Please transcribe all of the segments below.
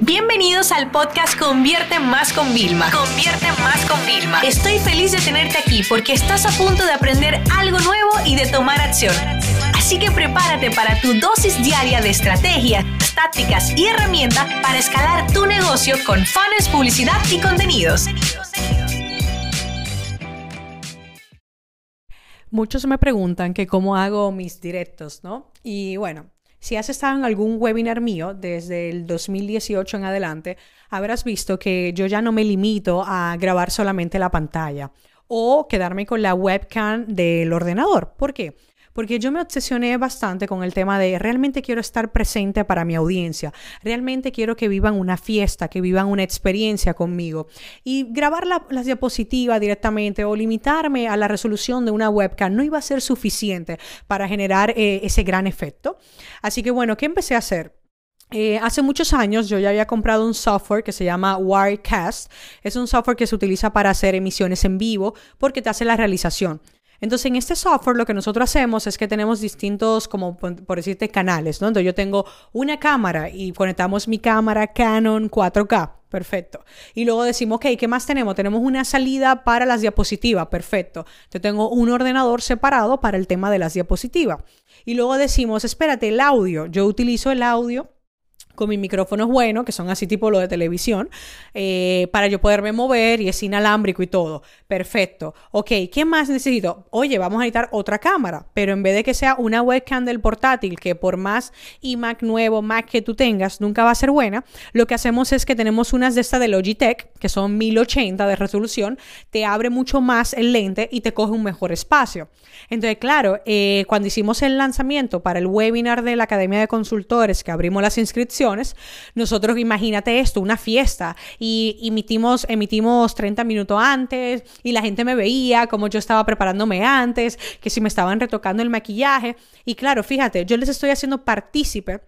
Bienvenidos al podcast Convierte Más con Vilma. Convierte Más con Vilma. Estoy feliz de tenerte aquí porque estás a punto de aprender algo nuevo y de tomar acción. Así que prepárate para tu dosis diaria de estrategias, tácticas y herramientas para escalar tu negocio con fans, publicidad y contenidos. Muchos me preguntan que cómo hago mis directos, ¿no? Y bueno, si has estado en algún webinar mío desde el 2018 en adelante, habrás visto que yo ya no me limito a grabar solamente la pantalla o quedarme con la webcam del ordenador. ¿Por qué? Porque yo me obsesioné bastante con el tema de realmente quiero estar presente para mi audiencia, realmente quiero que vivan una fiesta, que vivan una experiencia conmigo. Y grabar las diapositivas directamente o limitarme a la resolución de una webcam no iba a ser suficiente para generar eh, ese gran efecto. Así que bueno, ¿qué empecé a hacer? Eh, hace muchos años yo ya había comprado un software que se llama Wirecast. Es un software que se utiliza para hacer emisiones en vivo porque te hace la realización. Entonces, en este software lo que nosotros hacemos es que tenemos distintos, como por decirte, canales, ¿no? Entonces, yo tengo una cámara y conectamos mi cámara Canon 4K. Perfecto. Y luego decimos, ok, ¿qué más tenemos? Tenemos una salida para las diapositivas. Perfecto. Yo tengo un ordenador separado para el tema de las diapositivas. Y luego decimos, espérate, el audio. Yo utilizo el audio con mis micrófonos buenos, que son así tipo lo de televisión, eh, para yo poderme mover y es inalámbrico y todo. Perfecto. Ok, ¿qué más necesito? Oye, vamos a necesitar otra cámara, pero en vez de que sea una webcam del portátil, que por más iMac nuevo, Mac que tú tengas, nunca va a ser buena, lo que hacemos es que tenemos unas de estas de Logitech, que son 1080 de resolución, te abre mucho más el lente y te coge un mejor espacio. Entonces, claro, eh, cuando hicimos el lanzamiento para el webinar de la Academia de Consultores, que abrimos las inscripciones, nosotros, imagínate esto, una fiesta, y emitimos, emitimos 30 minutos antes, y la gente me veía como yo estaba preparándome antes, que si me estaban retocando el maquillaje, y claro, fíjate, yo les estoy haciendo partícipe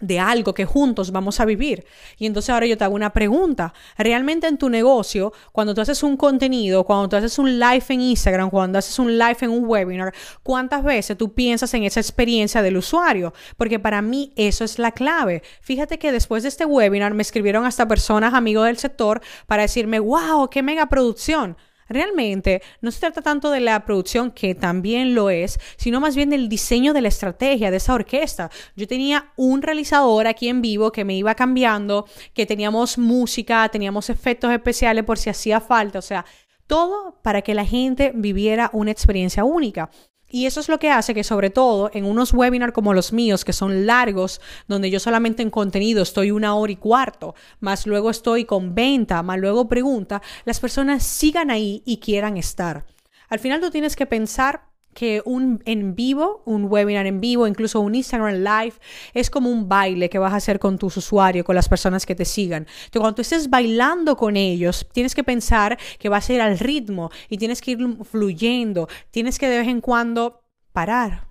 de algo que juntos vamos a vivir. Y entonces ahora yo te hago una pregunta. Realmente en tu negocio, cuando tú haces un contenido, cuando tú haces un live en Instagram, cuando haces un live en un webinar, ¿cuántas veces tú piensas en esa experiencia del usuario? Porque para mí eso es la clave. Fíjate que después de este webinar me escribieron hasta personas amigos del sector para decirme, wow, qué mega producción. Realmente no se trata tanto de la producción, que también lo es, sino más bien del diseño de la estrategia de esa orquesta. Yo tenía un realizador aquí en vivo que me iba cambiando, que teníamos música, teníamos efectos especiales por si hacía falta, o sea, todo para que la gente viviera una experiencia única. Y eso es lo que hace que sobre todo en unos webinars como los míos, que son largos, donde yo solamente en contenido estoy una hora y cuarto, más luego estoy con venta, más luego pregunta, las personas sigan ahí y quieran estar. Al final tú tienes que pensar que un en vivo, un webinar en vivo, incluso un Instagram Live, es como un baile que vas a hacer con tus usuarios, con las personas que te sigan. Entonces, cuando estés bailando con ellos, tienes que pensar que va a ser al ritmo y tienes que ir fluyendo, tienes que de vez en cuando parar,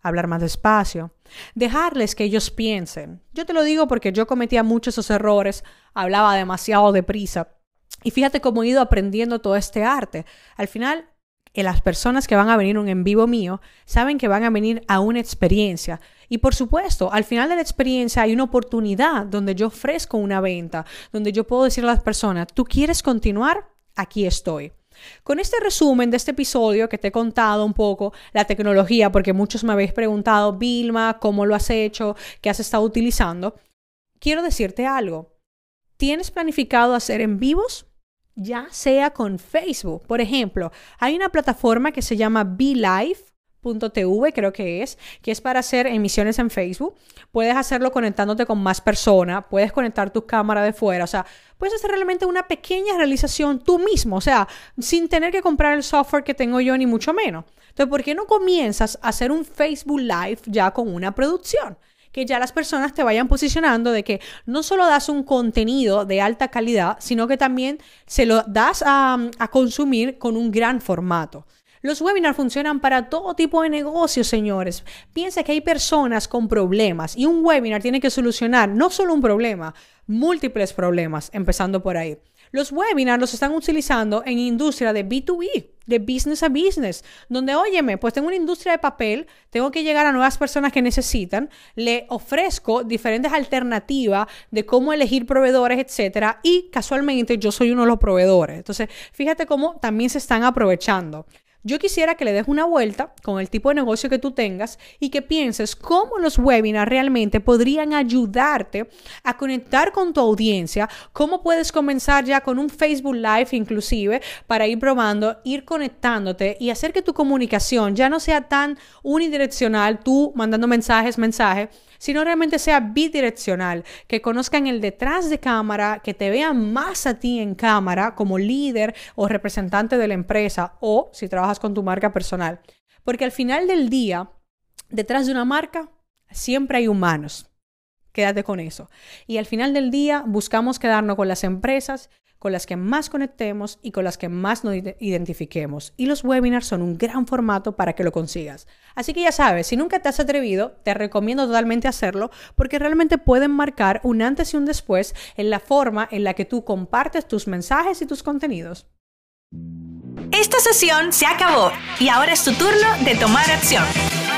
hablar más despacio, dejarles que ellos piensen. Yo te lo digo porque yo cometía muchos esos errores, hablaba demasiado deprisa. Y fíjate cómo he ido aprendiendo todo este arte. Al final, las personas que van a venir un en vivo mío saben que van a venir a una experiencia. Y por supuesto, al final de la experiencia hay una oportunidad donde yo ofrezco una venta, donde yo puedo decir a las personas, ¿tú quieres continuar? Aquí estoy. Con este resumen de este episodio que te he contado un poco la tecnología, porque muchos me habéis preguntado, Vilma, ¿cómo lo has hecho? ¿Qué has estado utilizando? Quiero decirte algo. ¿Tienes planificado hacer en vivos? Ya sea con Facebook. Por ejemplo, hay una plataforma que se llama BeLive.tv, creo que es, que es para hacer emisiones en Facebook. Puedes hacerlo conectándote con más personas, puedes conectar tu cámara de fuera, o sea, puedes hacer realmente una pequeña realización tú mismo, o sea, sin tener que comprar el software que tengo yo ni mucho menos. Entonces, ¿por qué no comienzas a hacer un Facebook Live ya con una producción? Que ya las personas te vayan posicionando de que no solo das un contenido de alta calidad, sino que también se lo das a, consumir con un gran formato. Los webinars funcionan para todo tipo de negocios, señores. Piensa que hay personas con problemas y un webinar tiene que solucionar no solo un problema, múltiples problemas, empezando por ahí. Los webinars los están utilizando en industria de B2B de business a business, donde, óyeme, pues tengo una industria de papel, tengo que llegar a nuevas personas que necesitan, le ofrezco diferentes alternativas de cómo elegir proveedores, etcétera, y casualmente yo soy uno de los proveedores. Entonces, fíjate cómo también se están aprovechando. Yo quisiera que le des una vuelta con el tipo de negocio que tú tengas y que pienses cómo los webinars realmente podrían ayudarte a conectar con tu audiencia, cómo puedes comenzar ya con un Facebook Live inclusive para ir probando, ir conectándote y hacer que tu comunicación ya no sea tan unidireccional, tú mandando mensajes, mensajes, sino realmente sea bidireccional, que conozcan el detrás de cámara, que te vean más a ti en cámara como líder o representante de la empresa o si trabajas con tu marca personal. Porque al final del día, detrás de una marca, siempre hay humanos. Quédate con eso. Y al final del día buscamos quedarnos con las empresas con las que más conectemos y con las que más nos identifiquemos. Y los webinars son un gran formato para que lo consigas. Así que ya sabes, si nunca te has atrevido, te recomiendo totalmente hacerlo porque realmente pueden marcar un antes y un después en la forma en la que tú compartes tus mensajes y tus contenidos. Esta sesión se acabó y ahora es tu turno de tomar acción.